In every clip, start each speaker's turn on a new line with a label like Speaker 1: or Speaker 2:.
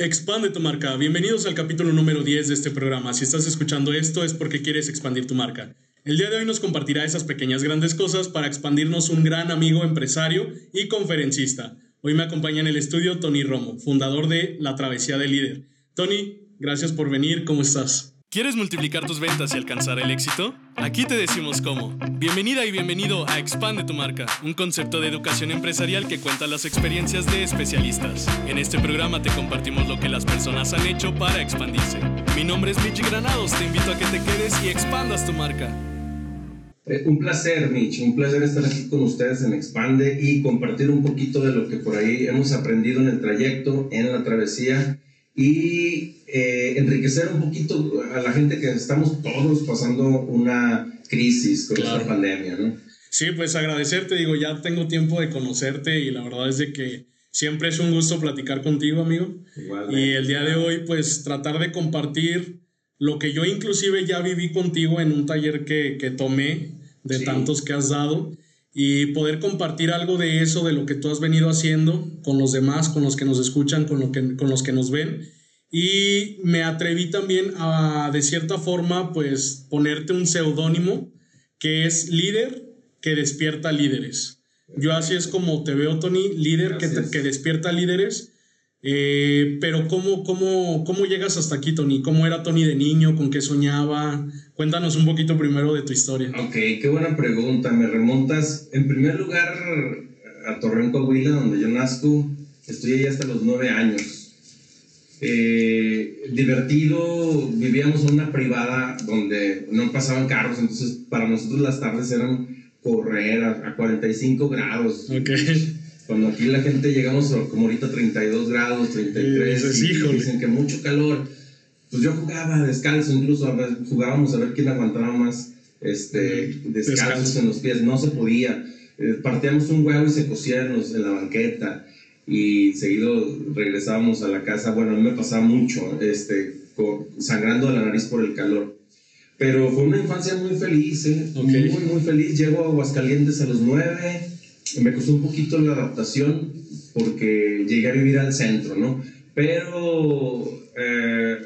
Speaker 1: Expande tu marca. Bienvenidos al capítulo número 10 de este programa. Si estás escuchando esto es porque quieres expandir tu marca. El día de hoy nos compartirá esas pequeñas grandes cosas para expandirnos un gran amigo empresario y conferencista. Hoy me acompaña en el estudio Tony Romo, fundador de La Travesía del Líder. Tony, gracias por venir. ¿Cómo estás? ¿Quieres multiplicar tus ventas y alcanzar el éxito? Aquí te decimos cómo. Bienvenida y bienvenido a Expande tu marca, un concepto de educación empresarial que cuenta las experiencias de especialistas. En este programa te compartimos lo que las personas han hecho para expandirse. Mi nombre es Mitch Granados, te invito a que te quedes y expandas tu marca.
Speaker 2: Eh, un placer, Mitch, un placer estar aquí con ustedes en Expande y compartir un poquito de lo que por ahí hemos aprendido en el trayecto, en la travesía y eh, enriquecer un poquito a la gente que estamos todos pasando una crisis con esta pandemia, ¿no?
Speaker 1: Sí, pues agradecerte, digo, ya tengo tiempo de conocerte y la verdad es de que siempre es un gusto platicar contigo, amigo. Y el día de hoy, pues tratar de compartir lo que yo inclusive ya viví contigo en un taller que, que tomé, de tantos que has dado, y poder compartir algo de eso, de lo que tú has venido haciendo con los demás, con los que nos escuchan, con, lo que, con los que nos ven y me atreví también a, de cierta forma, pues ponerte un seudónimo que es líder que despierta líderes. Yo así es como te veo, Tony, líder que, que, despierta líderes. Eh, pero ¿cómo, cómo, ¿cómo llegas hasta aquí, Tony? ¿Cómo era Tony de niño? ¿Con qué soñaba? Cuéntanos un poquito primero de tu historia.
Speaker 2: Ok, qué buena pregunta. Me remontas, en primer lugar, a Torreón, Coahuila, donde yo nazco. Estoy ahí hasta los nueve años eh, divertido, vivíamos en una privada donde no pasaban carros, entonces para nosotros las tardes eran correr a, 45 grados. Cuando aquí la gente llegamos a, como ahorita 32 grados, 33, y, dicen que mucho calor. Pues yo jugaba descalzo, incluso jugábamos a ver quién aguantaba más este, descalzos en los pies, no se podía. Eh, partíamos un huevo y se cosía en, en la banqueta y seguido regresábamos a la casa. Bueno, a mí me pasaba mucho, este, sangrando la nariz por el calor. Pero fue una infancia muy feliz, ¿eh? muy, muy feliz. Llego a Aguascalientes a los nueve, me costó un poquito la adaptación porque llegué a vivir al centro, ¿no? Pero eh,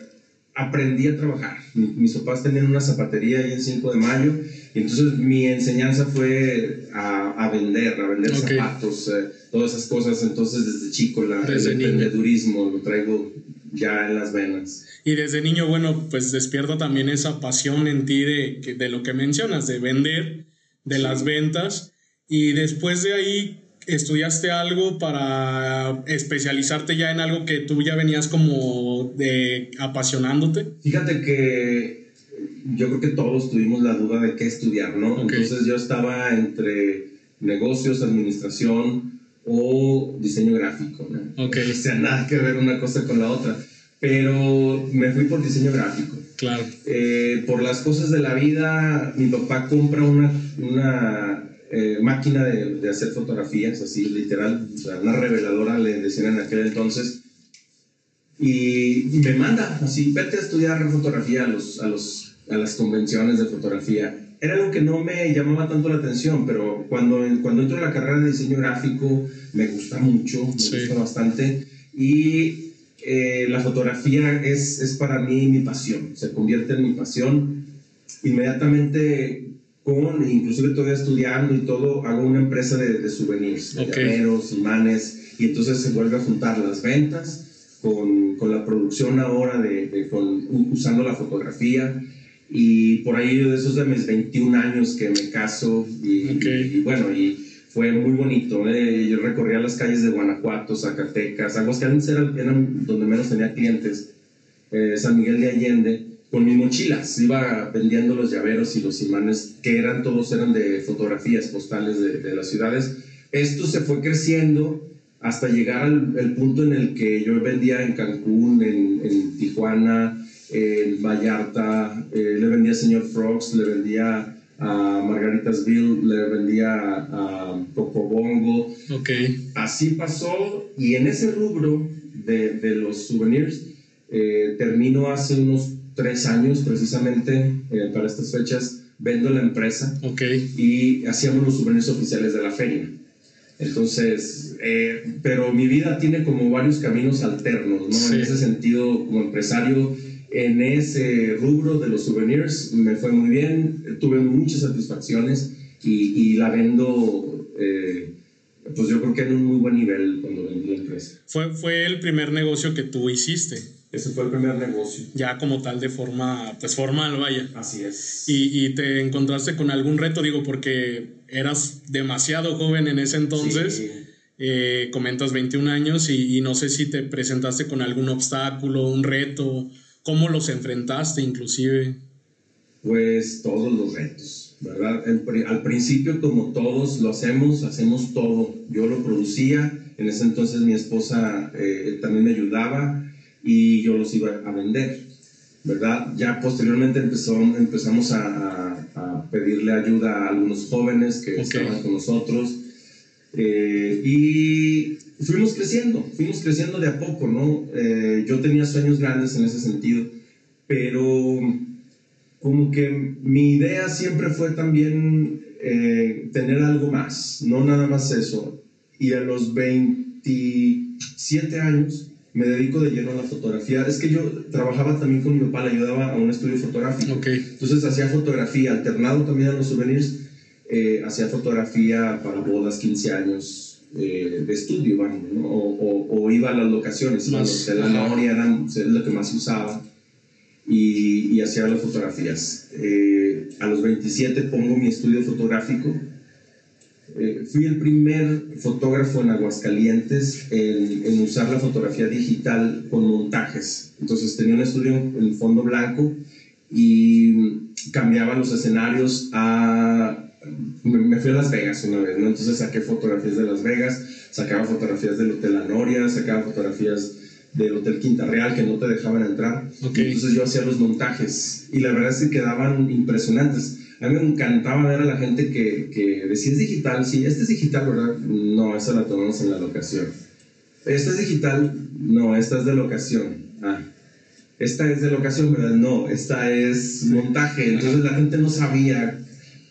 Speaker 2: aprendí a trabajar. Mis papás tenían una zapatería ahí en 5 de mayo y entonces mi enseñanza fue a, a vender, a vender zapatos. Eh, todas esas cosas. Entonces, desde chico, la, el emprendedurismo lo traigo ya en las venas.
Speaker 1: Y desde niño, bueno, pues despierta también esa pasión en ti de, de lo que mencionas, de vender, de las ventas. Y después de ahí, estudiaste algo para especializarte ya en algo que tú ya venías como de apasionándote?
Speaker 2: Fíjate que yo creo que todos tuvimos la duda de qué estudiar, ¿no? Entonces yo estaba entre negocios, administración, o diseño gráfico, ¿no?
Speaker 1: Okay.
Speaker 2: O sea, nada que ver una cosa con la otra. Pero me fui por diseño gráfico.
Speaker 1: Claro.
Speaker 2: Eh, por las cosas de la vida, mi papá compra una, una eh, máquina de, de, hacer fotografías, así literal, o sea, una reveladora, le decían en aquel entonces. Y, me manda, así, vete a estudiar fotografía a, los, a, los, a las convenciones de fotografía era algo que no me llamaba tanto la atención, pero cuando, cuando entro a la carrera de diseño gráfico me gusta mucho, me gusta bastante. Y eh, la fotografía es, es para mí mi pasión, se convierte en mi pasión. Inmediatamente, con, inclusive todavía estudiando y todo, hago una empresa de, de souvenirs, okay. imanes, y entonces se vuelve a juntar las ventas con, con la producción ahora de, de con, usando la fotografía y por ahí de esos de mis 21 años que me caso y, bueno, y fue muy bonito. ¿eh? Yo recorría las calles de Guanajuato, Zacatecas, Aguascalientes eran, eran donde menos tenía clientes, eh, San Miguel de Allende, con mis mochilas. Iba vendiendo los llaveros y los imanes, que eran todos eran de fotografías postales de, de las ciudades. Esto se fue creciendo hasta llegar al punto en el que yo vendía en Cancún, en, en Tijuana, en Vallarta, eh, le vendía a Señor Frogs, le vendía a Margaritasville, le vendía a Cocobongo.
Speaker 1: Ok.
Speaker 2: Así pasó y en ese rubro de, de los souvenirs eh, termino hace unos tres años precisamente eh, para estas fechas, vendo la empresa
Speaker 1: Ok.
Speaker 2: y hacíamos los souvenirs oficiales de la feria. Entonces, eh, pero mi vida tiene como varios caminos alternos, ¿no? En ese sentido, como empresario, en ese rubro de los souvenirs me fue muy bien, tuve muchas satisfacciones y, y la vendo, eh, pues yo creo que en un muy buen nivel cuando vendí la empresa.
Speaker 1: Fue, fue el primer negocio que tú hiciste.
Speaker 2: Ese fue el primer negocio.
Speaker 1: Ya como tal, de forma, pues formal, vaya.
Speaker 2: Así es.
Speaker 1: Y, y te encontraste con algún reto, digo, porque eras demasiado joven en ese entonces. Eh, comentas 21 años y, y, no sé si te presentaste con algún obstáculo, un reto, cómo los enfrentaste inclusive.
Speaker 2: Pues todos los retos, ¿verdad? al principio como todos lo hacemos, hacemos todo. Yo lo producía, en ese entonces mi esposa eh, también me ayudaba y yo los iba a vender, ¿verdad? Ya posteriormente empezó, empezamos a, a, pedirle ayuda a algunos jóvenes que estaban con nosotros eh, y fuimos creciendo, fuimos creciendo de a poco, ¿no? Eh, yo tenía sueños grandes en ese sentido, pero como que mi idea siempre fue también eh, tener algo más, no nada más eso. Y a los 27 años me dedico de lleno a la fotografía. Es que yo trabajaba también con mi papá, le ayudaba a un estudio fotográfico. Entonces hacía fotografía, alternado también a los souvenirs, eh, hacía fotografía para bodas, 15 años eh, de estudio, ¿no? o, o, iba a las locaciones, más, la noria era lo que más se usaba. Y, y hacía las fotografías. Eh, a los 27 pongo mi estudio fotográfico eh, fui el primer fotógrafo en Aguascalientes en, en, usar la fotografía digital con montajes. Entonces tenía un estudio en fondo blanco y cambiaba los escenarios a... Me fui a Las Vegas una vez, ¿no? Entonces saqué fotografías de Las Vegas, sacaba fotografías del Hotel Anoria, sacaba fotografías del Hotel Quinta Real que no te dejaban entrar. Entonces yo hacía los montajes y la verdad es que quedaban impresionantes a mí me encantaba ver a la gente que, que decía, es digital, sí, este es digital, ¿verdad? No, esa la tomamos en la locación. Esta es digital, no, esta es de locación. Ah, esta es de locación, ¿verdad? No, esta es montaje. Entonces la gente no sabía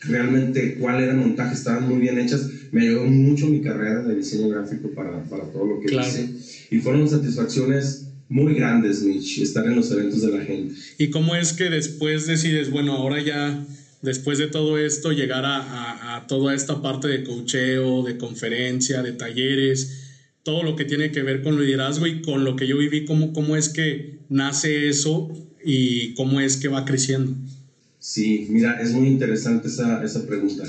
Speaker 2: realmente cuál era el montaje, estaban muy bien hechas. Me ayudó mucho mi carrera de diseño gráfico para, para todo lo que hice. Y fueron satisfacciones muy grandes, Mitch, estar en los eventos de la gente.
Speaker 1: ¿Y cómo es que después decides, bueno, ahora ya después de todo esto, llegar a, toda esta parte de cocheo, de conferencia, de talleres, todo lo que tiene que ver con liderazgo y con lo que yo viví, cómo, cómo es que nace eso y cómo es que va creciendo.
Speaker 2: Sí, mira, es muy interesante esa, esa pregunta.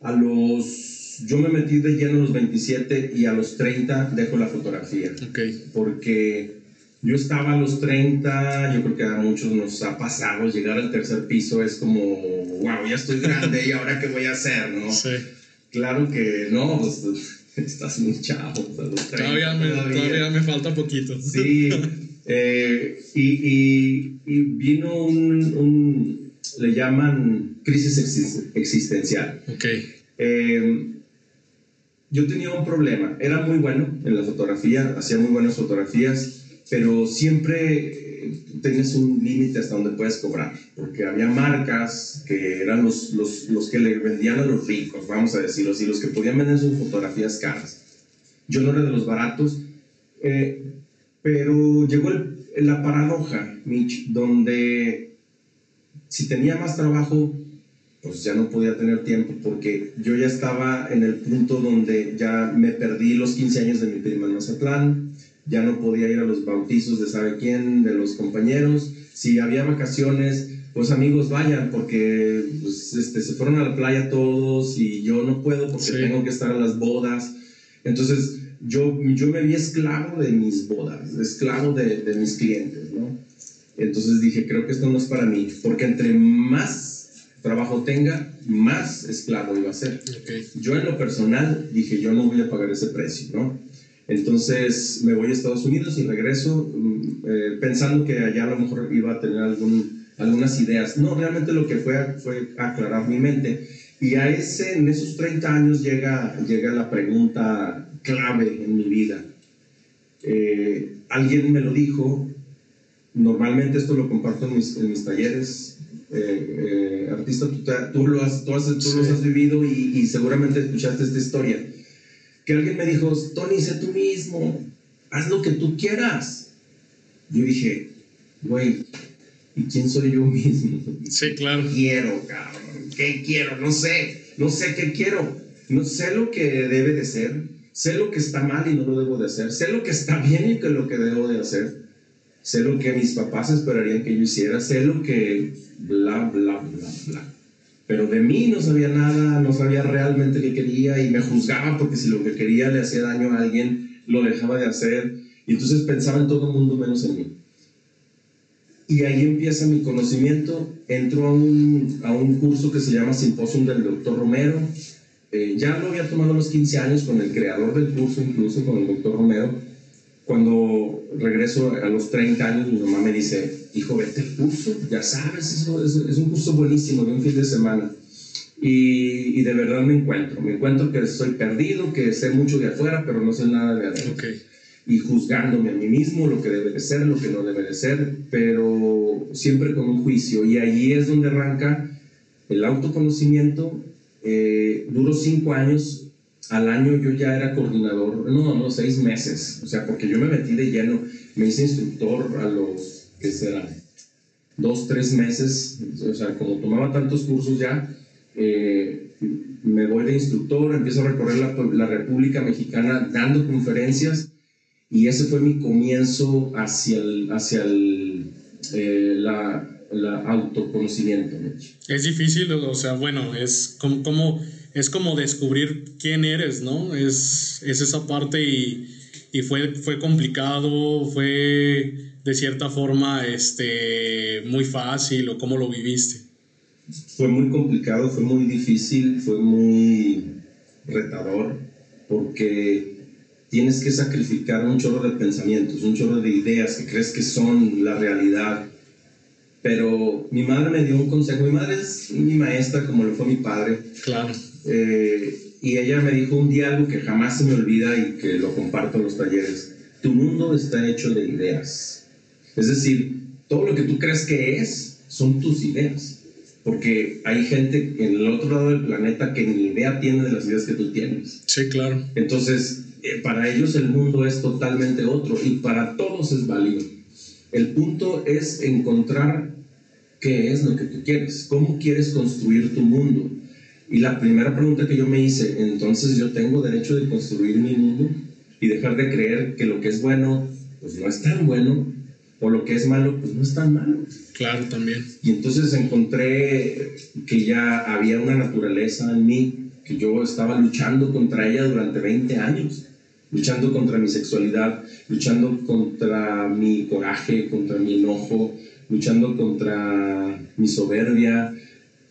Speaker 2: A los, yo me metí de lleno a los 27 y a los 30 dejo la fotografía.
Speaker 1: Okay.
Speaker 2: Porque yo estaba a los 30, yo creo que a muchos nos ha pasado llegar al tercer piso, es como, wow, ya estoy grande y ahora qué voy a hacer, ¿no?
Speaker 1: Sí.
Speaker 2: Claro que no, pues estás muy chavo.
Speaker 1: todavía, me, todavía. me, falta poquito.
Speaker 2: Sí, eh, y, y, y, vino un, un, le llaman crisis existencial.
Speaker 1: Ok.
Speaker 2: Eh, yo tenía un problema, era muy bueno en la fotografía, hacía muy buenas fotografías pero siempre eh, tenías un límite hasta donde puedes cobrar, porque había marcas que eran los, los, los, que le vendían a los ricos, vamos a decirlo así, los que podían vender sus fotografías caras. Yo no era de los baratos, eh, pero llegó la paradoja, Mitch, donde si tenía más trabajo, pues ya no podía tener tiempo, porque yo ya estaba en el punto donde ya me perdí los 15 años de mi prima en Mazatlán, ya no podía ir a los bautizos de sabe quién, de los compañeros. Si había vacaciones, pues amigos vayan, porque pues, este, se fueron a la playa todos y yo no puedo porque tengo que estar a las bodas. Entonces yo, yo me vi esclavo de mis bodas, esclavo de, de mis clientes, ¿no? Entonces dije, creo que esto no es para mí, porque entre más trabajo tenga, más esclavo iba a ser. Yo en lo personal dije, yo no voy a pagar ese precio, ¿no? Entonces me voy a Estados Unidos y regreso mm, eh, pensando que allá a lo mejor iba a tener algún, algunas ideas. No, realmente lo que fue fue aclarar mi mente. Y a ese, en esos 30 años llega, llega la pregunta clave en mi vida. Eh, alguien me lo dijo, normalmente esto lo comparto en mis, en mis talleres. Eh, artista, tú, tú, lo has, tú, has, tú has vivido y, y seguramente escuchaste esta historia que alguien me dijo, Tony, sé tú mismo, haz lo que tú quieras. Yo dije, güey, ¿y quién soy yo mismo?
Speaker 1: Sí, claro.
Speaker 2: ¿Qué quiero, cabrón? ¿Qué quiero? No sé, no sé qué quiero. No sé lo que debe de ser, sé lo que está mal y no lo debo de hacer, sé lo que está bien y que lo que debo de hacer, sé lo que mis papás esperarían que yo hiciera, sé lo que bla, bla, bla, bla. Pero de mí no sabía nada, no sabía realmente qué quería y me juzgaba porque si lo que quería le hacía daño a alguien, lo dejaba de hacer. Y entonces pensaba en todo el mundo menos en mí. Y ahí empieza mi conocimiento. Entro a un, a un curso que se llama Simposium del Doctor Romero. Eh, ya lo había tomado a los 15 años con el creador del curso, incluso con el Doctor Romero. Cuando regreso a los 30 años, mi mamá me dice, hijo, vete al curso, ya sabes, eso es, es un curso buenísimo de un fin de semana. Y, y, de verdad me encuentro, me encuentro que estoy perdido, que sé mucho de afuera, pero no sé nada de adentro.
Speaker 1: Okay.
Speaker 2: Y juzgándome a mí mismo, lo que debe de ser, lo que no debe de ser, pero siempre con un juicio. Y allí es donde arranca el autoconocimiento. Eh, duró cinco años, al año yo ya era coordinador, no, no, seis meses, o sea, porque yo me metí de lleno, me hice instructor a los, ¿qué será? Dos, tres meses, o sea, como tomaba tantos cursos ya, eh, me voy de instructor, empiezo a recorrer la, la, República Mexicana dando conferencias y ese fue mi comienzo hacia el, hacia el, eh, la, la, autoconocimiento. ¿no?
Speaker 1: Es difícil, o sea, bueno, es como, como, es como descubrir quién eres, ¿no? Es, es esa parte y, y fue, fue complicado, fue de cierta forma este, muy fácil o cómo lo viviste
Speaker 2: fue muy complicado, fue muy difícil, fue muy retador, porque tienes que sacrificar un chorro de pensamientos, un chorro de ideas que crees que son la realidad. Pero mi madre me dio un consejo, mi madre es mi maestra como lo fue mi padre.
Speaker 1: Claro.
Speaker 2: Eh, y ella me dijo un día algo que jamás se me olvida y que lo comparto en los talleres. Tu mundo está hecho de ideas. Es decir, todo lo que tú crees que es son tus ideas porque hay gente en el otro lado del planeta que ni idea tiene de las ideas que tú tienes.
Speaker 1: Sí, claro.
Speaker 2: Entonces, eh, para ellos el mundo es totalmente otro y para todos es válido. El punto es encontrar qué es lo que tú quieres, cómo quieres construir tu mundo. Y la primera pregunta que yo me hice, entonces yo tengo derecho de construir mi mundo y dejar de creer que lo que es bueno, pues no es tan bueno, o lo que es malo, pues no es tan malo.
Speaker 1: Claro, también.
Speaker 2: Y entonces encontré que ya había una naturaleza en mí, que yo estaba luchando contra ella durante 20 años, luchando contra mi sexualidad, luchando contra mi coraje, contra mi enojo, luchando contra mi soberbia.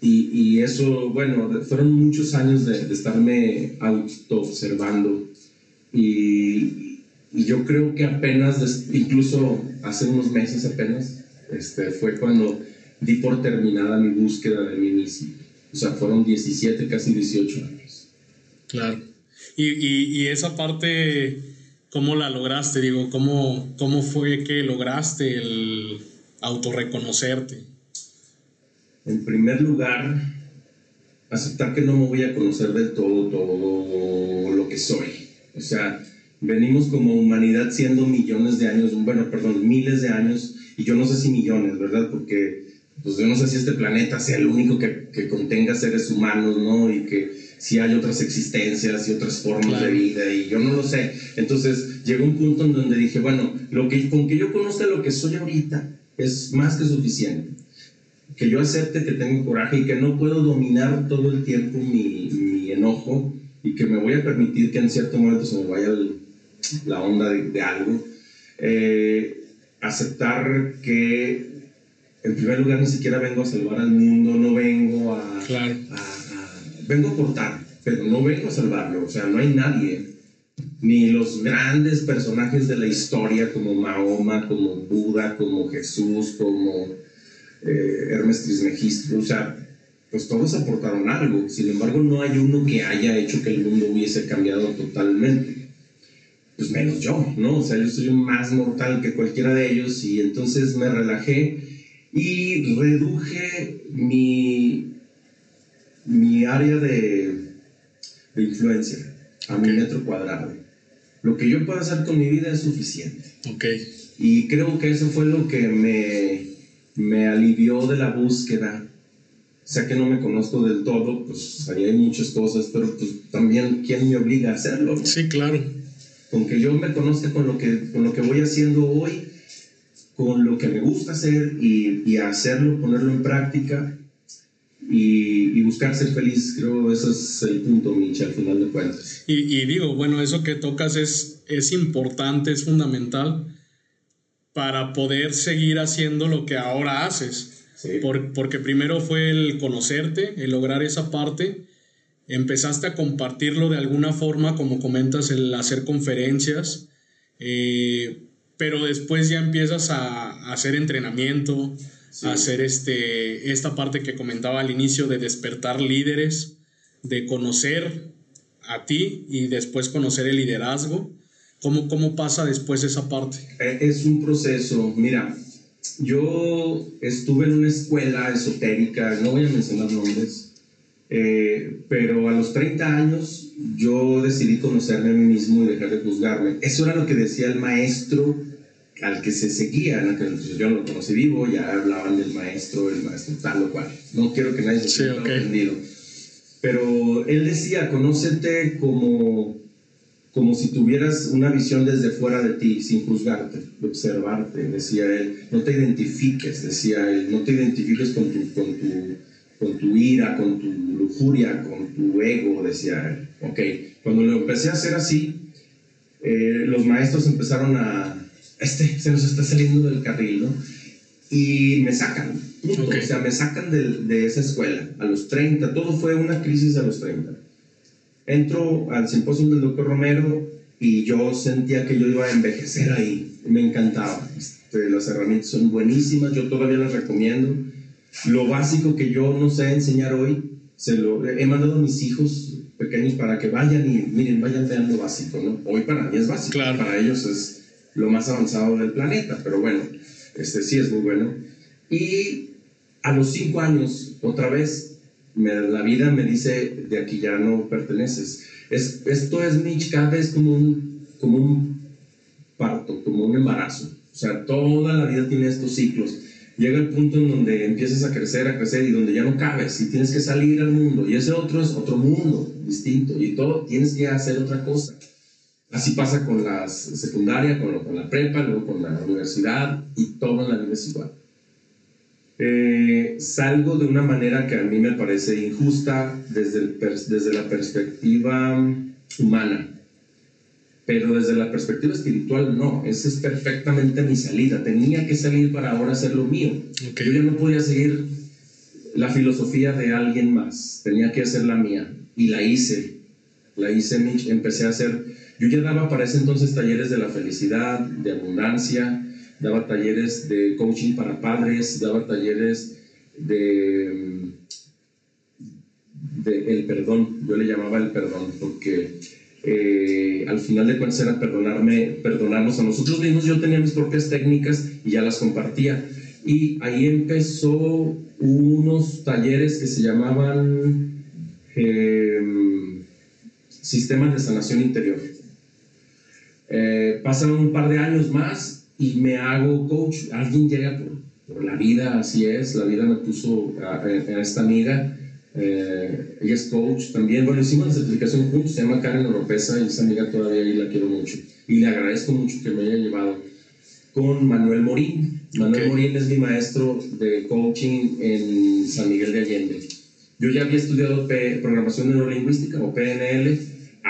Speaker 2: Y, y eso, bueno, fueron muchos años de, de estarme auto-observando. Y, y yo creo que apenas, incluso hace unos meses apenas, este, fue cuando di por terminada mi búsqueda de mí mismo. O sea, fueron 17, casi 18 años.
Speaker 1: Claro. Y, y, y esa parte, ¿cómo la lograste? Digo, ¿cómo, ¿cómo fue que lograste el autorreconocerte?
Speaker 2: En primer lugar, aceptar que no me voy a conocer del todo, todo lo que soy. O sea, venimos como humanidad siendo millones de años, bueno, perdón, miles de años, y yo no sé si millones, ¿verdad? Porque pues yo no sé si este planeta sea el único que, que contenga seres humanos, ¿no? Y que si hay otras existencias y otras formas claro. de vida, y yo no lo sé. Entonces llegó un punto en donde dije, bueno, lo que, con que yo conozca lo que soy ahorita es más que suficiente. Que yo acepte que tengo coraje y que no puedo dominar todo el tiempo mi, mi enojo y que me voy a permitir que en cierto momento se me vaya el, la onda de, de algo. Eh, aceptar que en primer lugar ni siquiera vengo a salvar al mundo, no vengo a,
Speaker 1: claro.
Speaker 2: a, a, vengo a aportar, pero no vengo a salvarlo, o sea, no hay nadie, ni los grandes personajes de la historia como Mahoma, como Buda, como Jesús, como eh, Hermes o sea, pues todos aportaron algo, sin embargo no hay uno que haya hecho que el mundo hubiese cambiado totalmente pues menos yo, ¿no? O sea, yo soy más mortal que cualquiera de ellos y entonces me relajé y reduje mi, mi área de, de influencia. a mi metro cuadrado. Lo que yo puedo hacer con mi vida es suficiente.
Speaker 1: Ok.
Speaker 2: Y creo que eso fue lo que me, me alivió de la búsqueda. O sea que no me conozco del todo, pues ahí hay muchas cosas, pero pues también quién me obliga a hacerlo.
Speaker 1: Sí, claro.
Speaker 2: Con que yo me conozca con lo que, con lo que voy haciendo hoy, con lo que me gusta hacer y, y hacerlo, ponerlo en práctica, y, buscar ser feliz, creo ese es el punto, Mitch, al final de cuentas.
Speaker 1: Y, y, digo, bueno, eso que tocas es, es importante, es fundamental para poder seguir haciendo lo que ahora haces. Por, porque primero fue el conocerte, el lograr esa parte, empezaste a compartirlo de alguna forma, como comentas, el hacer conferencias, eh, pero después ya empiezas a, a hacer entrenamiento, hacer este, esta parte que comentaba al inicio de despertar líderes, de conocer a ti y después conocer el liderazgo. ¿Cómo, cómo pasa después esa parte?
Speaker 2: Eh, es un proceso. Mira, yo estuve en una escuela esotérica, no voy a mencionar nombres, eh, pero a los 30 años yo decidí conocerme a mí mismo y dejar de juzgarme. Eso era lo que decía el maestro al que se seguía, en yo no lo conocí vivo, ya hablaban del maestro, el maestro tal o cual. No quiero que nadie se sienta ofendido. Pero él decía, conócete como, como si tuvieras una visión desde fuera de ti, sin juzgarte, observarte, decía él. No te identifiques, decía él, no te identifiques con tu, con tu, con tu ira, con tu lujuria, con tu ego, decía él. Ok, cuando lo empecé a hacer así, eh, los maestros empezaron a este se nos está saliendo del carril, ¿no? Y me sacan, o sea, me sacan de, de, esa escuela a los 30, todo fue una crisis a los 30. Entro al simposio del doctor Romero y yo sentía que yo iba a envejecer ahí, me encantaba. Este, las herramientas son buenísimas, yo todavía las recomiendo. Lo básico que yo no sé enseñar hoy, se lo he mandado a mis hijos pequeños para que vayan y miren, vayan vean lo básico, ¿no? Hoy para mí es básico, para ellos es lo más avanzado del planeta, pero bueno, este sí es muy bueno. Y a los cinco años, otra vez, la vida me dice, de aquí ya no perteneces. Es, esto es, Mitch, cada vez como un, como un parto, como un embarazo. O sea, toda la vida tiene estos ciclos. Llega el punto en donde empiezas a crecer, a crecer y donde ya no cabes y tienes que salir al mundo. Y ese otro es otro mundo distinto y todo tienes que hacer otra cosa. Así pasa con la secundaria, con, la prepa, luego con la universidad y todo en la vida es igual. Eh, salgo de una manera que a mí me parece injusta desde, desde la perspectiva humana, pero desde la perspectiva espiritual no, esa es perfectamente mi salida, tenía que salir para ahora hacer lo mío. Yo ya no podía seguir la filosofía de alguien más, tenía que hacer la mía. Y la hice, la hice, empecé a hacer. Yo ya daba para ese entonces talleres de la felicidad, de abundancia, daba talleres de coaching para padres, daba talleres de, de el perdón, yo le llamaba el perdón, porque eh, al final de cuentas era perdonarme, perdonarnos a nosotros mismos. Yo tenía mis propias técnicas y ya las compartía. Y ahí empezó unos talleres que se llamaban eh, sistemas de sanación interior. Eh, pasan un par de años más y me hago coach. Alguien llega por, la vida, así es. La vida me puso a, esta amiga. Eh, ella es coach también. Bueno, hicimos la certificación juntos. Se llama Karen Oropesa y esa amiga todavía y la quiero mucho. Y le agradezco mucho que me haya llevado con Manuel Morín. Manuel Morín es mi maestro de coaching en San Miguel de Allende. Yo ya había estudiado programación neurolingüística o PNL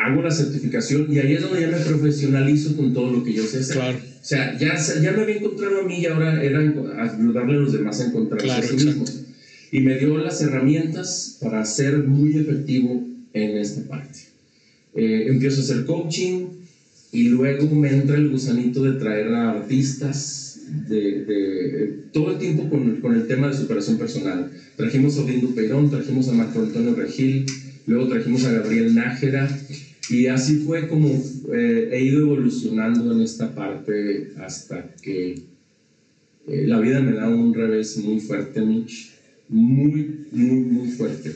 Speaker 2: hago la certificación y ahí es donde ya me profesionalizo con todo lo que yo sé hacer. Claro. O sea, ya, ya me había encontrado a mí y ahora era ayudarle a los demás a encontrarse a sí mismos. Y me dio las herramientas para ser muy efectivo en esta parte. Eh, empiezo a hacer coaching y luego me entra el gusanito de traer a artistas de, de, todo el tiempo con, con, el tema de superación personal. Trajimos a Odín Peirón, trajimos a Marco Antonio Regil, luego trajimos a Gabriel Nájera y así fue como eh, he ido evolucionando en esta parte hasta que eh, la vida me da un revés muy fuerte, Mitch, muy, muy, muy fuerte.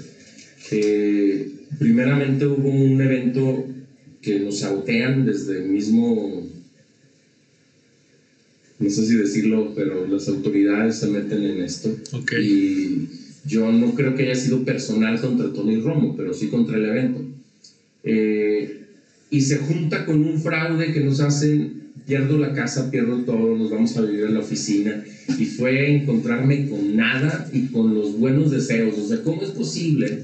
Speaker 2: primeramente hubo un evento que nos sautean desde el mismo, no sé si decirlo, pero las autoridades se meten en esto. Y yo no creo que haya sido personal contra Tony Romo, pero sí contra el evento. Eh, y se junta con un fraude que nos hacen, pierdo la casa, pierdo todo, nos vamos a vivir en la oficina. Y fue encontrarme con nada y con los buenos deseos. O sea, ¿cómo es posible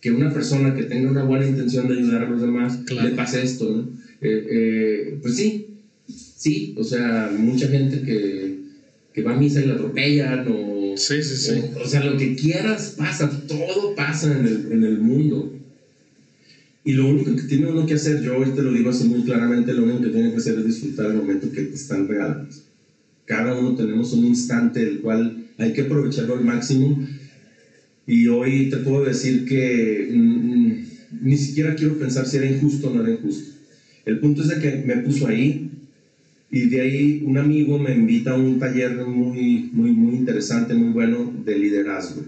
Speaker 2: que una persona que tenga una buena intención de ayudar a los demás le pase esto? ¿no? Eh, eh, pues sí, sí, o sea, mucha gente que, que va a misa y la atropellan o
Speaker 1: Sí, sí, sí.
Speaker 2: O, sea, lo que quieras pasa, todo pasa en el, en el mundo. Y lo único que tiene uno que hacer, yo hoy te lo digo así muy claramente, lo único que tiene que hacer es disfrutar el momento que te están regalando. Cada uno tenemos un instante el cual hay que aprovecharlo al máximo. Y hoy te puedo decir que mm, mm, ni siquiera quiero pensar si era injusto o no era injusto. El punto es de que me puso ahí, y de ahí un amigo me invita a un taller muy, muy, muy interesante, muy bueno de liderazgo,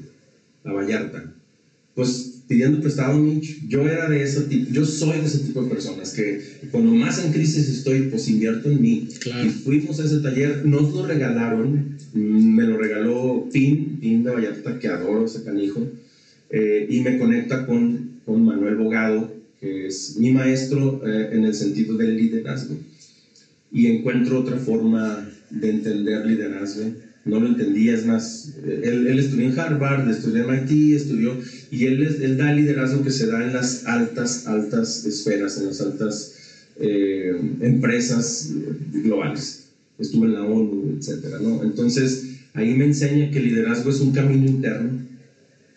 Speaker 2: a Vallarta. Pues pidiendo prestado un nicho. Yo era de ese tipo, yo soy de ese tipo de personas que cuando más en crisis estoy, pues invierto en mí. Y fuimos a ese taller, nos lo regalaron, me lo regaló Pin, Pin de Vallarta, que adoro ese canijo, eh, y me conecta con, con Manuel Bogado, que es mi maestro eh, en el sentido del liderazgo y encuentro otra forma de entender liderazgo. No lo entendía, es más, él, él estudió en Harvard, estudió en MIT, estudió, y él, él da liderazgo que se da en las altas, altas esferas, en las altas eh, empresas globales. Estuvo en la ONU, etc. ¿no? Entonces, ahí me enseña que liderazgo es un camino interno,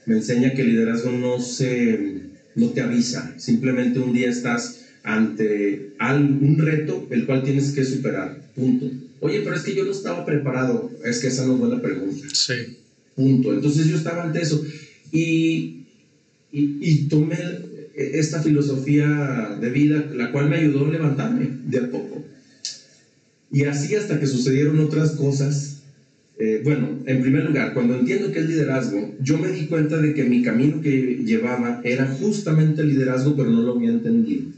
Speaker 2: me enseña que liderazgo no, se, no te avisa, simplemente un día estás ante un reto el cual tienes que superar. Punto. Oye, pero es que yo no estaba preparado. Es que esa no fue la pregunta.
Speaker 1: Sí.
Speaker 2: Punto. Entonces yo estaba ante eso. Y, y, y, tomé esta filosofía de vida, la cual me ayudó a levantarme de a poco. Y así hasta que sucedieron otras cosas. Eh, bueno, en primer lugar, cuando entiendo que es liderazgo, yo me di cuenta de que mi camino que llevaba era justamente el liderazgo, pero no lo había entendido.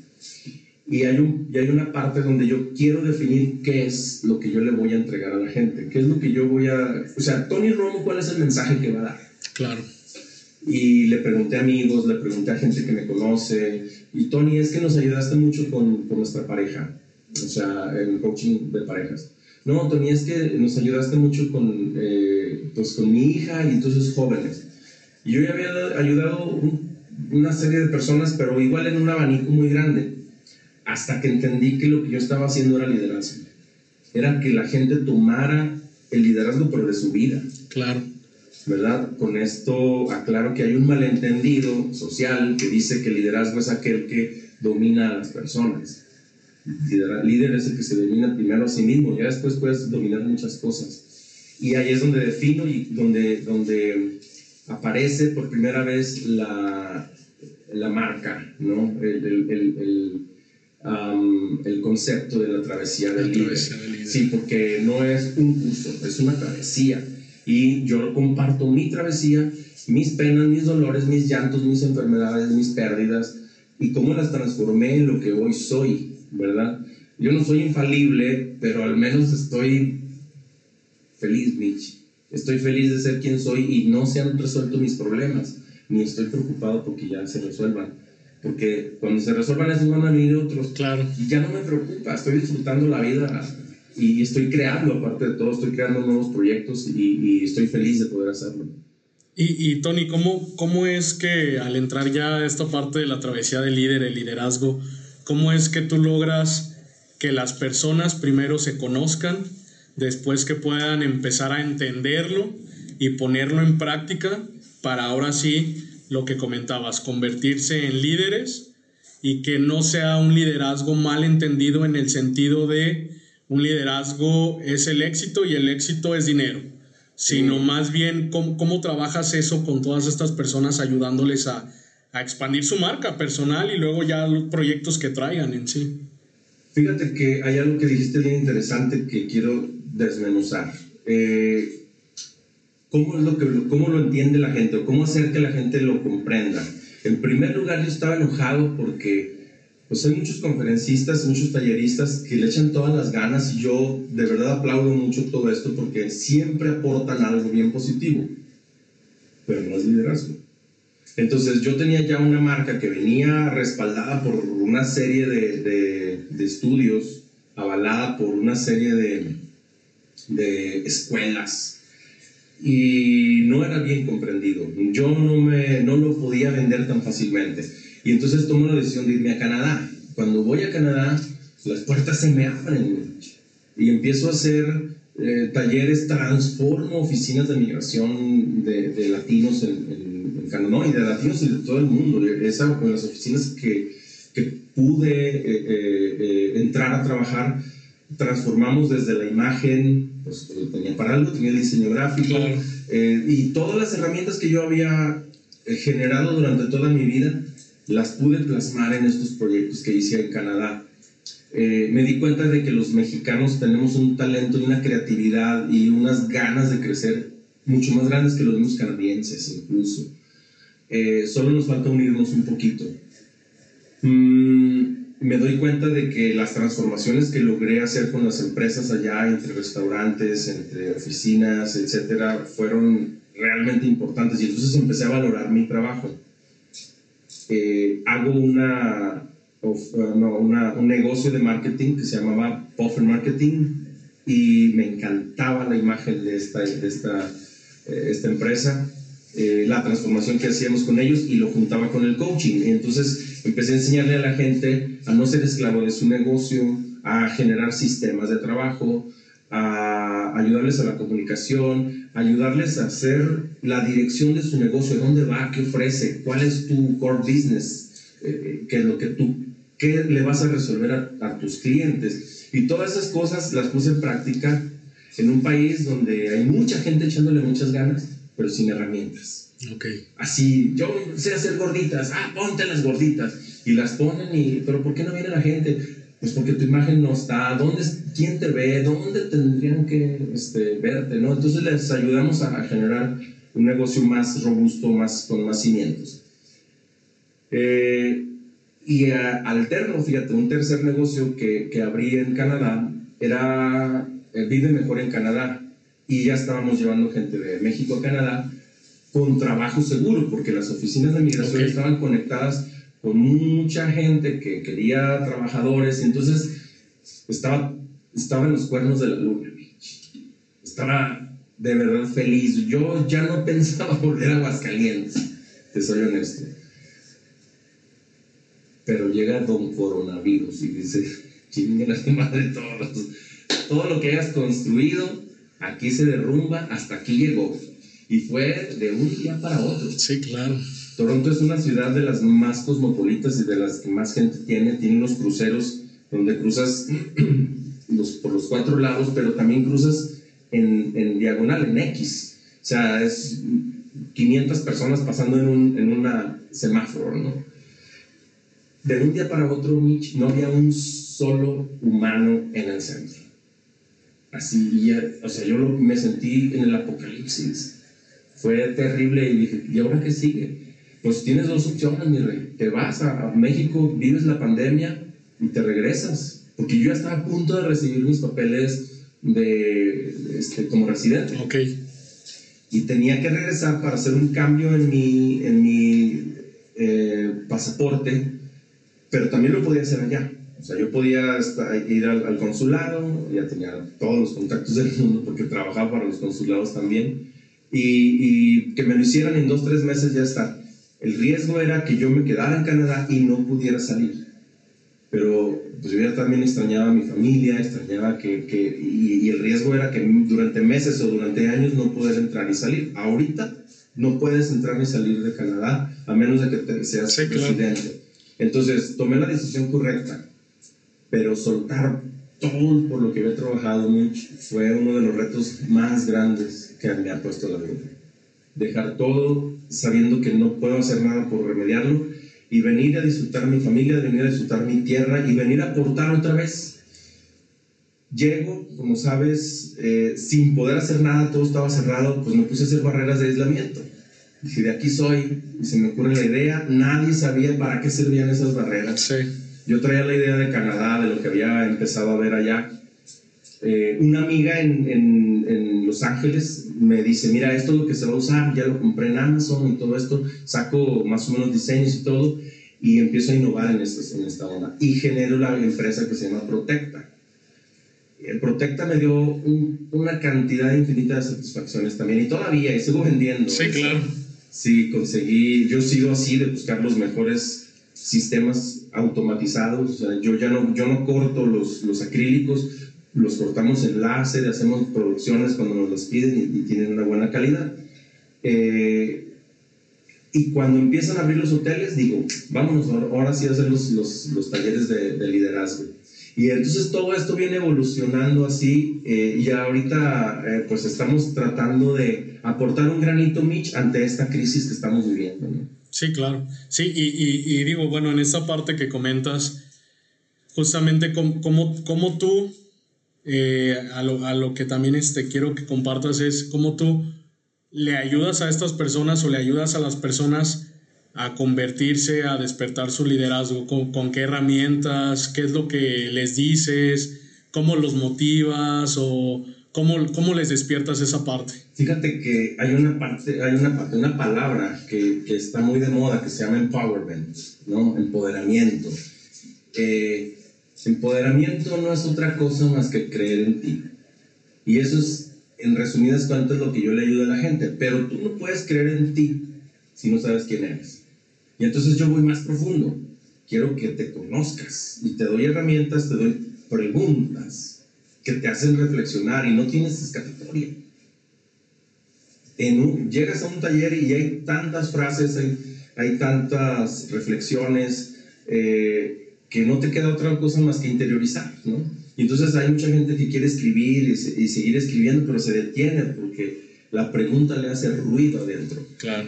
Speaker 2: Y hay, un, y hay una parte donde yo quiero definir qué es lo que yo le voy a entregar a la gente, qué es lo que yo voy a... O sea, Tony Romo, ¿cuál es el mensaje que va a dar?
Speaker 1: Claro.
Speaker 2: Y le pregunté a amigos, le pregunté a gente que me conoce, y Tony, es que nos ayudaste mucho con, con nuestra pareja, o sea, el coaching de parejas. No, Tony, es que nos ayudaste mucho con, eh, pues, con mi hija y entonces jóvenes. Y yo ya había ayudado un una serie de personas, pero igual en un abanico muy grande, hasta que entendí que lo que yo estaba haciendo era liderazgo. Era que la gente tomara el liderazgo, pero de su vida.
Speaker 1: Claro.
Speaker 2: ¿Verdad? Con esto aclaro que hay un malentendido social que dice que el liderazgo es aquel que domina a las personas. El líder es el que se domina primero a sí mismo, ya después puedes dominar muchas cosas. Y ahí es donde defino y donde, donde aparece por primera vez la, la marca, ¿no? el, el, el, el concepto de la travesía del líder. Sí, porque no es un curso, es una travesía. Y yo comparto mi travesía, mis penas, mis dolores, mis llantos, mis enfermedades, mis pérdidas y cómo las transformé en lo que hoy soy, ¿verdad? Yo no soy infalible, pero al menos estoy feliz, Mitch. Estoy feliz de ser quien soy y no se han resuelto mis problemas, ni estoy preocupado porque ya se resuelvan. Porque cuando se resuelvan esos van a venir otros.
Speaker 1: Claro.
Speaker 2: Y ya no me preocupa, estoy disfrutando la vida y estoy creando, aparte de todo, estoy creando nuevos proyectos y, estoy feliz de poder hacerlo.
Speaker 1: Y, y, Tony, ¿cómo, ¿cómo es que al entrar ya a esta parte de la travesía del líder, el liderazgo, cómo es que tú logras que las personas primero se conozcan, después que puedan empezar a entenderlo y ponerlo en práctica para ahora sí, lo que comentabas, convertirse en líderes y que no sea un liderazgo mal entendido en el sentido de un liderazgo es el éxito y el éxito es dinero, sino más bien cómo, trabajas eso con todas estas personas ayudándoles a, a expandir su marca personal y luego ya los proyectos que traigan en sí.
Speaker 2: Fíjate que hay algo que dijiste bien interesante que quiero desmenuzar. Eh, ¿cómo, es lo que, ¿Cómo lo entiende la gente cómo hacer que la gente lo comprenda? En primer lugar, yo estaba enojado porque pues hay muchos conferencistas, muchos talleristas que le echan todas las ganas y yo de verdad aplaudo mucho todo esto porque siempre aportan algo bien positivo, pero no es liderazgo. Entonces yo tenía ya una marca que venía respaldada por una serie de, de, estudios, avalada por una serie de, de escuelas y no era bien comprendido. Yo no, me, no lo podía vender tan fácilmente. Y entonces tomo la decisión de irme a Canadá. Cuando voy a Canadá, las puertas se me abren y empiezo a hacer eh, talleres, transformo oficinas de migración de, de latinos en, en, Canadá, y de latinos y de todo el mundo. Esa, en las oficinas que, que pude eh, eh, entrar a trabajar, transformamos desde la imagen, pues tenía para algo, tenía diseño gráfico, y todas las herramientas que yo había generado durante toda mi vida, las pude plasmar en estos proyectos que hice en Canadá. Eh, me di cuenta de que los mexicanos tenemos un talento y una creatividad y unas ganas de crecer mucho más grandes que los mismos canadienses incluso. Eh, solo nos falta unirnos un poquito. Mm, me doy cuenta de que las transformaciones que logré hacer con las empresas allá, entre restaurantes, entre oficinas, etcétera, fueron realmente importantes y entonces empecé a valorar mi trabajo eh, hago una, uh, una, un negocio de marketing que se llamaba Puffer Marketing y me encantaba la imagen de esta, de esta, eh, esta empresa, eh, la transformación que hacíamos con ellos y lo juntaba con el coaching. Entonces empecé a enseñarle a la gente a no ser esclavo de su negocio, a generar sistemas de trabajo, a ayudarles a la comunicación, ayudarles a hacer la dirección de su negocio, dónde va, qué ofrece, cuál es tu core business, eh, eh, qué es lo que tú, qué le vas a resolver a, tus clientes. Y todas esas cosas las puse en práctica en un país donde hay mucha gente echándole muchas ganas, pero sin herramientas.
Speaker 1: Okay.
Speaker 2: Así, yo sé hacer gorditas, ah, ponte las gorditas. Y las ponen, y, pero ¿por qué no viene la gente? Pues porque tu imagen no está, ¿dónde, ¿quién te ve? ¿Dónde tendrían que este, verte? ¿no? Entonces les ayudamos a, generar un negocio más robusto, más, con más cimientos. Eh, y alterno, fíjate, un tercer negocio que, que abrí en Canadá era eh, Vive Mejor en Canadá. Y ya estábamos llevando gente de México a Canadá con trabajo seguro, porque las oficinas de migración estaban conectadas con mucha gente que quería trabajadores, y entonces estaba, estaba en los cuernos de la luna, estaba de verdad feliz. Yo ya no pensaba volver a Aguascalientes, te soy honesto. Pero llega Don Coronavirus y dice, chingue la madre todos. Todo lo que hayas construido, aquí se derrumba, hasta aquí llegó. Y fue de un día para otro.
Speaker 1: Sí, claro.
Speaker 2: Toronto es una ciudad de las más cosmopolitas y de las que más gente tiene. Tiene unos cruceros donde cruzas por los cuatro lados, pero también cruzas en, en, diagonal, en X. O sea, es 500 personas pasando en un en una semáforo, ¿no? De un día para otro, Mitch, no había un solo humano en el centro. Así, o sea, yo me sentí en el apocalipsis. Fue terrible y dije, ¿y ahora qué sigue? pues tienes dos opciones, mi rey. Te vas a, México, vives la pandemia y te regresas. Porque yo ya estaba a punto de recibir mis papeles de, este, como residente.
Speaker 1: Ok.
Speaker 2: Y tenía que regresar para hacer un cambio en mi, en mi eh, pasaporte, pero también lo podía hacer allá. O sea, yo podía ir al, al, consulado, ya tenía todos los contactos del mundo porque trabajaba para los consulados también, y, y que me lo hicieran en dos, tres meses ya está. El riesgo era que yo me quedara en Canadá y no pudiera salir. Pero pues yo ya también extrañaba a mi familia, extrañaba que, que y, el riesgo era que durante meses o durante años no poder entrar y salir. Ahorita no puedes entrar ni salir de Canadá a menos de que seas presidente. Entonces tomé la decisión correcta, pero soltar todo por lo que había trabajado fue uno de los retos más grandes que me ha puesto la vida dejar todo sabiendo que no puedo hacer nada por remediarlo y venir a disfrutar mi familia, venir a disfrutar mi tierra y venir a aportar otra vez. Llego, como sabes, eh, sin poder hacer nada, todo estaba cerrado, pues me puse a hacer barreras de aislamiento. Y si de aquí soy y se me ocurre la idea, nadie sabía para qué servían esas barreras.
Speaker 1: Sí.
Speaker 2: Yo traía la idea de Canadá, de lo que había empezado a ver allá. Eh, una amiga en, en, en, Los Ángeles me dice, mira, esto es lo que se va a usar, ya lo compré en Amazon y todo esto, saco más o menos diseños y todo, y empiezo a innovar en, esta, en esta onda. Y genero la empresa que se llama Protecta. El Protecta me dio una cantidad infinita de satisfacciones también, y todavía, y sigo vendiendo.
Speaker 1: Sí, claro.
Speaker 2: Sí, conseguí, yo sigo así de buscar los mejores sistemas automatizados, o sea, yo ya no, yo no corto los, los acrílicos, los cortamos en láser, hacemos producciones cuando nos las piden y, tienen una buena calidad. Eh, y cuando empiezan a abrir los hoteles, digo, vámonos ahora sí a hacer los, los, los talleres de, de, liderazgo. Y entonces todo esto viene evolucionando así eh, y ahorita eh, pues estamos tratando de aportar un granito, Mitch, ante esta crisis que estamos viviendo.
Speaker 1: Sí, claro. Sí, y, y, y, digo, bueno, en esta parte que comentas, justamente cómo, cómo, tú, eh, a, lo, a, lo, que también este, quiero que compartas es cómo tú le ayudas a estas personas o le ayudas a las personas a convertirse, a despertar su liderazgo, con, qué herramientas, qué es lo que les dices, cómo los motivas o ¿Cómo, ¿Cómo, les despiertas esa parte?
Speaker 2: Fíjate que hay una parte, hay una, una palabra que, que, está muy de moda que se llama empowerment, ¿no? Empoderamiento. Eh, empoderamiento no es otra cosa más que creer en ti. Y eso es, en resumidas cuentas, lo que yo le ayudo a la gente. Pero tú no puedes creer en ti si no sabes quién eres. Y entonces yo voy más profundo. Quiero que te conozcas y te doy herramientas, te doy preguntas que te hacen reflexionar y no tienes escapatoria. En llegas a un taller y hay tantas frases, hay, hay tantas reflexiones eh, que no te queda otra cosa más que interiorizar, ¿no? Y entonces hay mucha gente que quiere escribir y, y, seguir escribiendo, pero se detiene porque la pregunta le hace ruido adentro.
Speaker 1: Claro.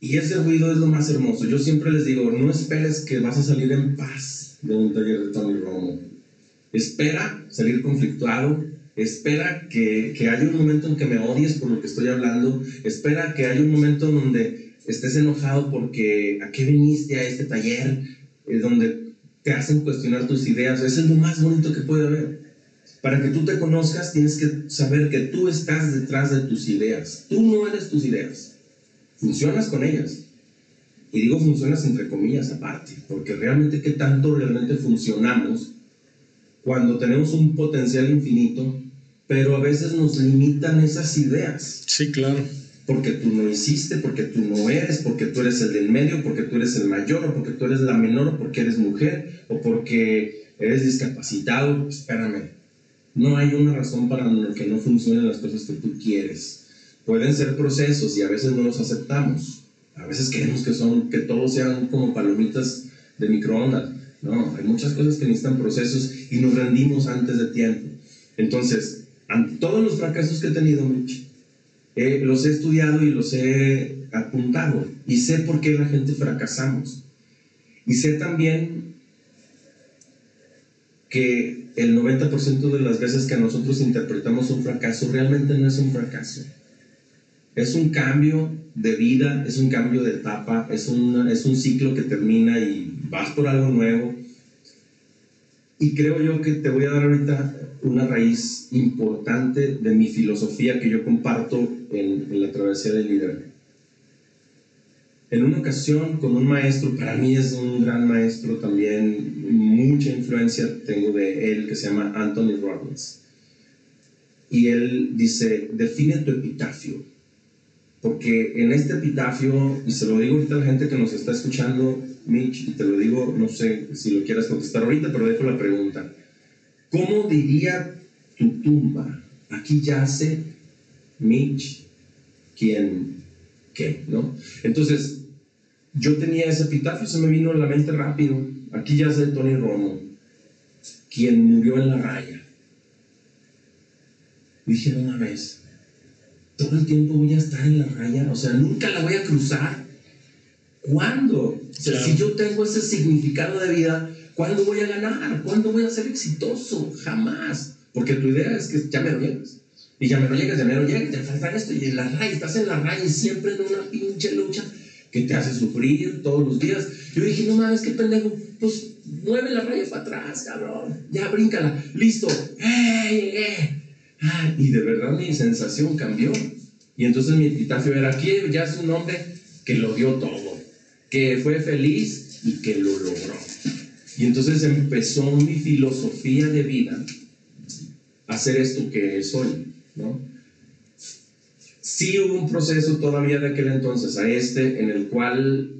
Speaker 2: Y ese ruido es lo más hermoso. Yo siempre les digo, no esperes que vas a salir en paz de un taller de Tony Romo Espera salir conflictuado, espera que, que, haya un momento en que me odies por lo que estoy hablando, espera que haya un momento donde estés enojado porque a qué viniste a este taller, eh, donde te hacen cuestionar tus ideas. Eso es lo más bonito que puede haber. Para que tú te conozcas, tienes que saber que tú estás detrás de tus ideas. Tú no eres tus ideas. Funcionas con ellas. Y digo funcionas entre comillas aparte, porque realmente qué tanto realmente funcionamos cuando tenemos un potencial infinito, pero a veces nos limitan esas ideas.
Speaker 1: Sí, claro.
Speaker 2: Porque tú no hiciste, porque tú no eres, porque tú eres el del medio, porque tú eres el mayor, o porque tú eres la menor, o porque eres mujer, o porque eres discapacitado. Espérame, no hay una razón para que no funcionen las cosas que tú quieres. Pueden ser procesos y a veces no los aceptamos. A veces queremos que, son, que todos sean como palomitas de microondas no, hay muchas cosas que necesitan procesos y nos rendimos antes de tiempo. Entonces, ante todos los fracasos que he tenido, Mitch, eh, los he estudiado y los he apuntado y sé por qué la gente fracasamos. Y sé también que el 90% de las veces que nosotros interpretamos un fracaso realmente no es un fracaso. Es un cambio de vida, es un cambio de etapa, es, es un ciclo que termina y vas por algo nuevo. Y creo yo que te voy a dar ahorita una raíz importante de mi filosofía que yo comparto en, la travesía del líder. En una ocasión con un maestro, para mí es un gran maestro también, mucha influencia tengo de él que se llama Anthony Robbins. Y él dice, define tu epitafio. Porque en este epitafio, y se lo digo ahorita a la gente que nos está escuchando, Mitch, y te lo digo, no sé si lo quieras contestar ahorita, pero dejo la pregunta. ¿Cómo diría tu tumba? Aquí yace Mitch, quien, qué, ¿no? Entonces, yo tenía ese epitafio, se me vino a la mente rápido. Aquí yace Tony Romo, quien murió en la raya. Dije una vez, todo el tiempo voy a estar en la raya, o sea, nunca la voy a cruzar. ¿Cuándo? si yo tengo ese significado de vida, ¿cuándo voy a ganar? ¿Cuándo voy a ser exitoso? Jamás. Porque tu idea es que ya me lo llegas. Y ya me lo llegas, ya me lo llegas, ya falta esto. Y en la raya, estás en la raya y siempre en una pinche lucha. que te hace sufrir todos los días. Yo dije, no mames, qué pendejo, pues mueve la raya para atrás, cabrón, ya bríncala, listo, ¡eh, eh! y de verdad mi sensación cambió. Y entonces mi epitafio era, aquí ya es un hombre que lo dio todo, que fue feliz y que lo logró. Y entonces empezó mi filosofía de vida a hacer esto que soy, ¿no? Sí hubo un proceso todavía de aquel entonces a este en el cual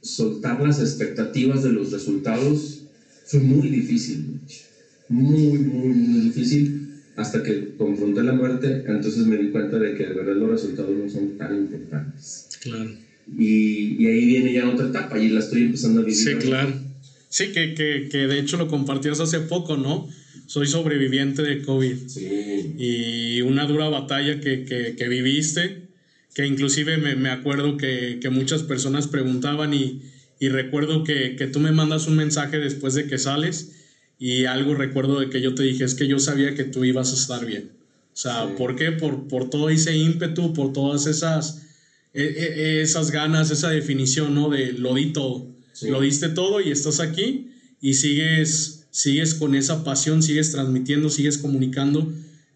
Speaker 2: soltar las expectativas de los resultados fue muy difícil, muy, muy, muy difícil hasta que confronté la muerte, entonces me di cuenta de que de verdad los resultados no son tan importantes. Claro. Y, y ahí viene ya otra etapa y la estoy empezando a vivir.
Speaker 1: Sí, claro. Sí, que, que, que de hecho lo compartías hace poco, ¿no? Soy sobreviviente de COVID. Sí. Y una dura batalla que, que, que viviste, que inclusive me, me acuerdo que, que, muchas personas preguntaban y, y recuerdo que, que tú me mandas un mensaje después de que sales y algo recuerdo de que yo te dije, es que yo sabía que tú ibas a estar bien. O sea, ¿por qué? Por, por todo ese ímpetu, por todas esas, esas ganas, esa definición, ¿no? De lo di todo. Lo diste todo y estás aquí y sigues, sigues con esa pasión, sigues transmitiendo, sigues comunicando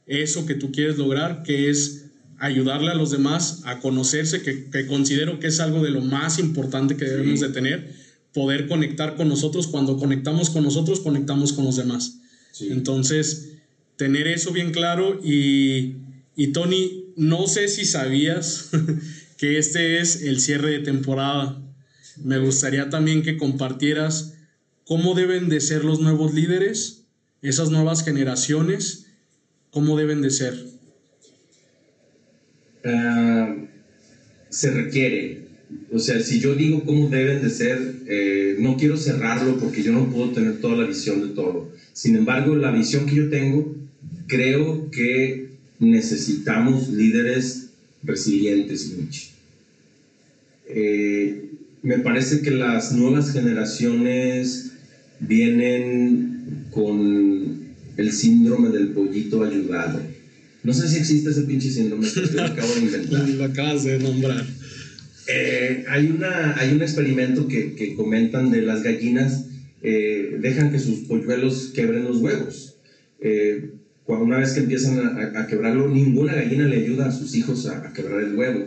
Speaker 1: eso que tú quieres lograr, que es ayudarle a los demás a conocerse, que, que considero que es algo de lo más importante que debemos de tener poder conectar con nosotros. Cuando conectamos con nosotros, conectamos con los demás. Entonces, tener eso bien claro y, y Tony, no sé si sabías que este es el cierre de temporada. Me gustaría también que compartieras cómo deben de ser los nuevos líderes, esas nuevas generaciones, cómo deben de ser.
Speaker 2: Ah, se requiere o sea, si yo digo cómo deben de ser, eh, no quiero cerrarlo porque yo no puedo tener toda la visión de todo. Sin embargo, la visión que yo tengo, creo que necesitamos líderes resilientes, eh, me parece que las nuevas generaciones vienen con el síndrome del pollito ayudado. No sé si existe ese pinche síndrome que lo acabo de inventar.
Speaker 1: lo acabas de nombrar.
Speaker 2: Eh, hay, una, hay un experimento que, que comentan de las gallinas, eh, dejan que sus polluelos quebren los huevos. Eh, cuando una vez que empiezan a, a, quebrarlo, ninguna gallina le ayuda a sus hijos a, a quebrar el huevo.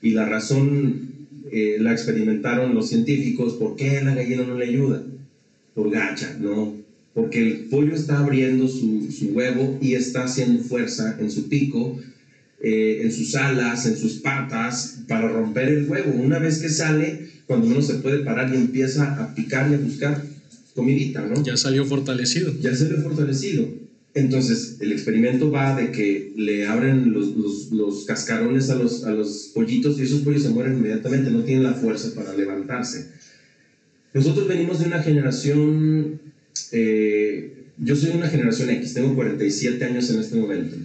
Speaker 2: Y la razón la experimentaron los científicos, ¿por qué la gallina no le ayuda? Por gacha, no. Porque el pollo está abriendo su, su huevo y está haciendo fuerza en su pico eh, en sus alas, en sus patas, para romper el huevo. Una vez que sale, cuando uno se puede parar y empieza a picar y a buscar comidita, ¿no?
Speaker 1: Ya salió fortalecido.
Speaker 2: Ya salió fortalecido. Entonces, el experimento va de que le abren los, los, los, cascarones a los, a los pollitos y esos pollos se mueren inmediatamente, no tienen la fuerza para levantarse. Nosotros venimos de una generación, eh, yo soy una generación X, tengo 47 años en este momento.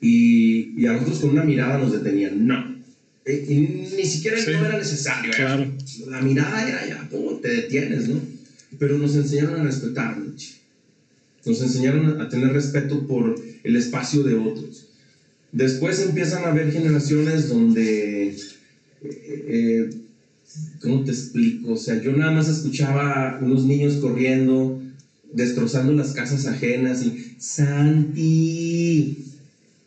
Speaker 2: Y, y, a nosotros con una mirada nos detenían. No. Eh, y, ni siquiera no era necesario. ¿eh? Claro. La mirada era ya, te detienes, ¿no? Pero nos enseñaron a respetar, Nos enseñaron a tener respeto por el espacio de otros. Después empiezan a haber generaciones donde, eh, eh, ¿cómo te explico? O sea, yo nada más escuchaba unos niños corriendo, destrozando las casas ajenas y, Santi,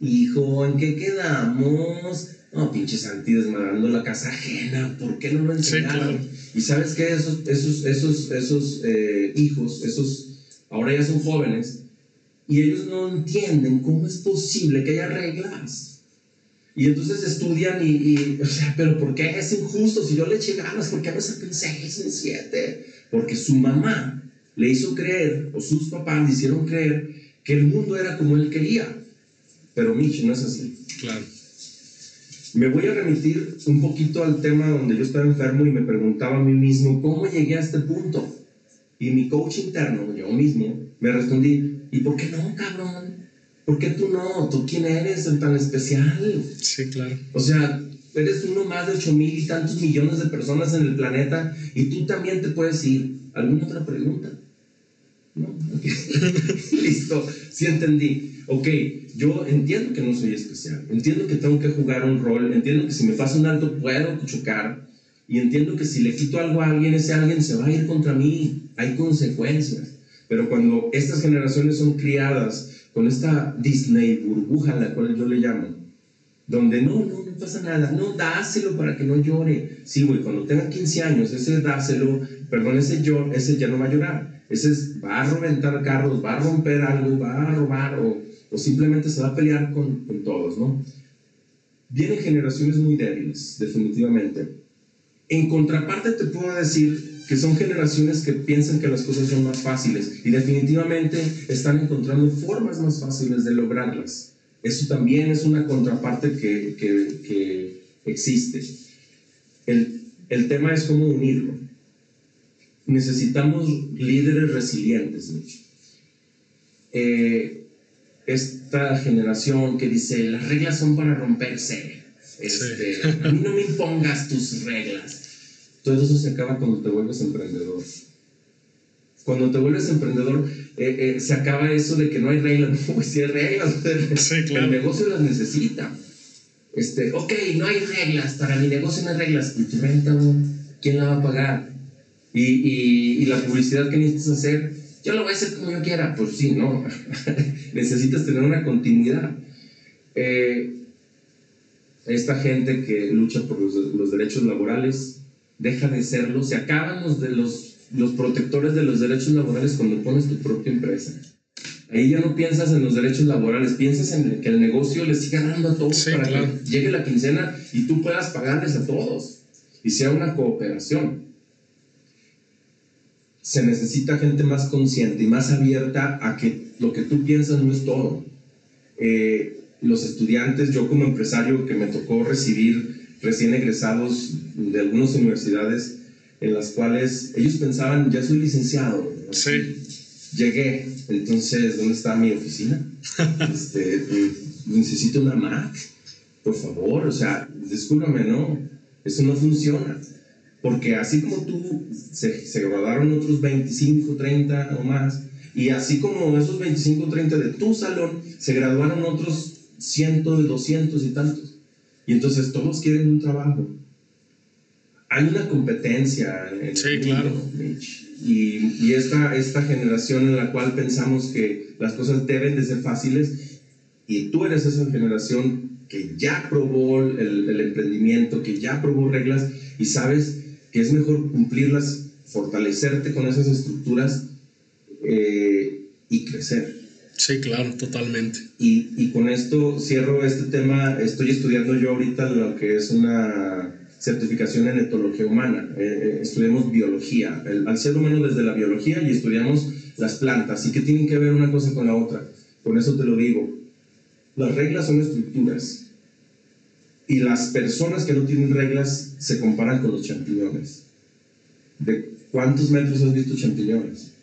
Speaker 2: hijo, ¿en qué quedamos? No, pinche Santi desmadrando la casa ajena, ¿por qué no lo enseñaron? Y sabes qué, esos, esos, esos, esos eh, hijos, esos, ahora ya son jóvenes, y ellos no entienden cómo es posible que haya reglas. Y entonces estudian y, o sea, pero ¿por qué es injusto? Si yo le eché ganas, ¿por qué no saqué un 6, un 7? Porque su mamá le hizo creer, o sus papás le hicieron creer, que el mundo era como él quería. Pero Mitch no es así. Claro. Me voy a remitir un poquito al tema donde yo estaba enfermo y me preguntaba a mí mismo, ¿cómo llegué a este punto? Y mi coach interno, yo mismo, me respondí, ¿y por qué no, cabrón? ¿Por qué tú no? ¿Tú quién eres tan especial?
Speaker 1: Sí, claro.
Speaker 2: O sea, eres uno más de ocho mil y tantos millones de personas en el planeta y tú también te puedes ir. ¿Alguna otra pregunta? No. Listo, sí entendí ok, yo entiendo que no soy especial, entiendo que tengo que jugar un rol, entiendo que si me pasa un alto puedo chocar, Y entiendo que si le quito algo a alguien, ese alguien se va a ir contra mí. Hay consecuencias. Pero cuando estas generaciones son criadas con esta Disney burbuja, la cual yo le llamo, donde no, no, no pasa nada, no, dáselo para que no llore. Sí, güey, cuando tenga 15 años, ese dáselo, perdón, ese, yo, ese ya no va a llorar. Ese va a reventar carros, va a romper algo, va a robar o, o simplemente se va a pelear con, con todos, ¿no? Vienen generaciones muy débiles, definitivamente. En contraparte te puedo decir que son generaciones que piensan que las cosas son más fáciles y definitivamente están encontrando formas más fáciles de lograrlas. Eso también es una contraparte que, que, que existe. El, el, tema es cómo unirlo. Necesitamos líderes resilientes. Eh, esta generación que dice, las reglas son para romperse. Este, A mí no me impongas tus reglas. Todo eso se acaba cuando te vuelves emprendedor. Cuando te vuelves emprendedor, eh, eh, se acaba eso de que no hay reglas. No, si hay reglas. El negocio las necesita. Este, ok, no hay reglas. Para mi negocio no hay reglas. ¿Y tu renta, quién la va a pagar? Y, y, y la publicidad que necesitas hacer, yo lo voy a hacer como yo quiera. Pues sí, no. Necesitas tener una continuidad. Eh, esta gente que lucha por los, los, derechos laborales deja de serlo. Se acaban los, de los, los protectores de los derechos laborales cuando pones tu propia empresa. Ahí ya no piensas en los derechos laborales, piensas en que el negocio le siga dando a todos para que llegue la quincena y tú puedas pagarles a todos y sea una cooperación. Se necesita gente más consciente y más abierta a que lo que tú piensas no es todo. Eh, los estudiantes, yo como empresario que me tocó recibir recién egresados de algunas universidades en las cuales ellos pensaban, ya soy licenciado. Sí. Llegué, entonces, ¿dónde está mi oficina? este, necesito una Mac, por favor, o sea, discúlpame, no, eso no funciona. Porque así como tú, se, se graduaron otros 25, 30 o más, y así como esos 25, 30 de tu salón, se graduaron otros cientos, de doscientos y tantos. Y entonces todos quieren un trabajo. Hay una competencia en
Speaker 1: sí, claro.
Speaker 2: Y, y, esta, esta generación en la cual pensamos que las cosas deben de ser fáciles, y tú eres esa generación que ya probó el, el emprendimiento, que ya probó reglas, y sabes que es mejor cumplirlas, fortalecerte con esas estructuras eh, y crecer.
Speaker 1: Sí, claro, totalmente.
Speaker 2: Y, y, con esto cierro este tema. Estoy estudiando yo ahorita lo que es una certificación en etología humana. Eh, eh, estudiamos biología, el, al ser humano desde la biología y estudiamos las plantas. ¿Y qué tienen que ver una cosa con la otra? Con eso te lo digo. Las reglas son estructuras. Y las personas que no tienen reglas se comparan con los champiñones. ¿De cuántos metros has visto champiñones?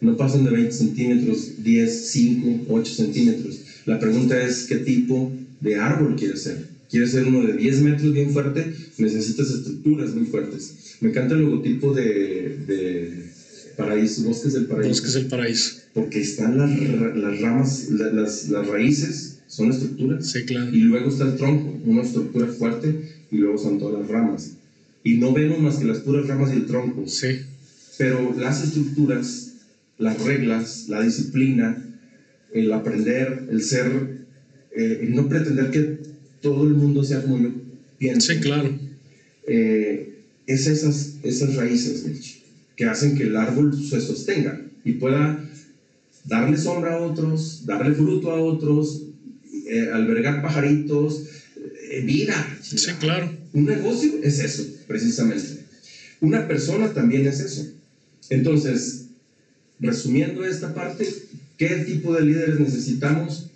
Speaker 2: No pasan de 20 centímetros, 10, 5, 8 centímetros. La pregunta es qué tipo de árbol quieres ser. ¿Quieres ser uno de 10 metros bien fuerte? Necesitas estructuras muy fuertes. Me encanta el logotipo de, de Paraíso, Bosques del Paraíso.
Speaker 1: Bosques del Paraíso.
Speaker 2: Porque están las, las ramas, las, las raíces, son estructuras.
Speaker 1: Sí, claro.
Speaker 2: Y luego está el tronco, una estructura fuerte, y luego son todas las ramas. Y no vemos más que las puras ramas y el tronco.
Speaker 1: Sí.
Speaker 2: Pero las estructuras las reglas, la disciplina, el aprender, el ser, eh, el no pretender que todo el mundo sea como yo pienso.
Speaker 1: Sí, claro.
Speaker 2: Eh, es esas, esas raíces, que hacen que el árbol se sostenga y pueda darle sombra a otros, darle fruto a otros, eh, albergar pajaritos, vida.
Speaker 1: Sí, claro.
Speaker 2: Un negocio es eso, precisamente. Una persona también es eso. Entonces, resumiendo esta parte, ¿qué tipo de líderes necesitamos?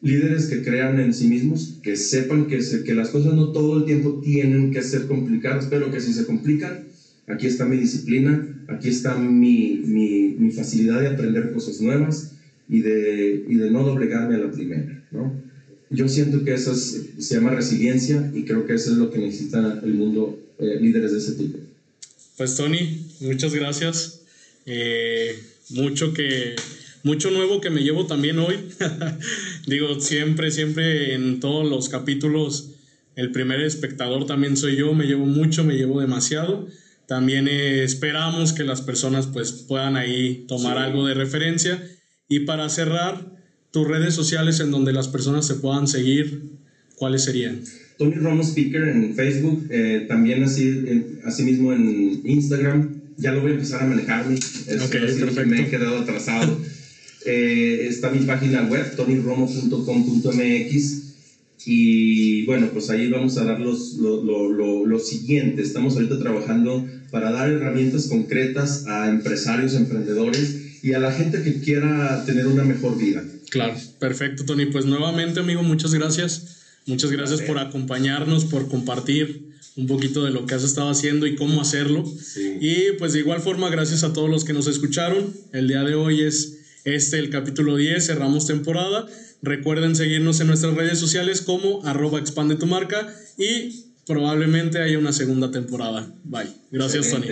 Speaker 2: Líderes que crean en sí mismos, que sepan que, que las cosas no todo el tiempo tienen que ser complicadas, pero que si se complican, aquí está mi disciplina, aquí está mi, mi, mi facilidad de aprender cosas nuevas y de, y de no doblegarme a la primera. ¿no? Yo siento que eso se llama resiliencia y creo que eso es lo que necesita el mundo, eh, líderes de ese tipo.
Speaker 1: Pues Tony, muchas gracias. Eh, mucho que mucho nuevo que me llevo también hoy. Digo, siempre, siempre en todos los capítulos El primer espectador también soy yo, me llevo mucho, me llevo demasiado. También eh, esperamos que las personas pues puedan ahí tomar algo de referencia. Y para cerrar, tus redes sociales en donde las personas se puedan seguir, ¿cuáles serían?
Speaker 2: Tony Romo Speaker en Facebook, eh, también así, eh, así mismo en Instagram. Ya lo voy a empezar a manejar, es, okay, me he quedado atrasado. está mi página web, tonyromo.com.mx y bueno, pues ahí vamos a dar los, lo, lo, lo, siguiente. Estamos ahorita trabajando para dar herramientas concretas a empresarios, emprendedores y a la gente que quiera tener una mejor vida.
Speaker 1: Claro, perfecto, Tony. Pues nuevamente, amigo, muchas gracias. Muchas gracias por acompañarnos, por compartir un poquito de lo que has estado haciendo y cómo hacerlo. Y pues de igual forma, gracias a todos los que nos escucharon. El día de hoy es este el capítulo 10, cerramos temporada. Recuerden seguirnos en nuestras redes sociales como arroba expande tu marca y probablemente haya una segunda temporada. Bye. Gracias, Tony.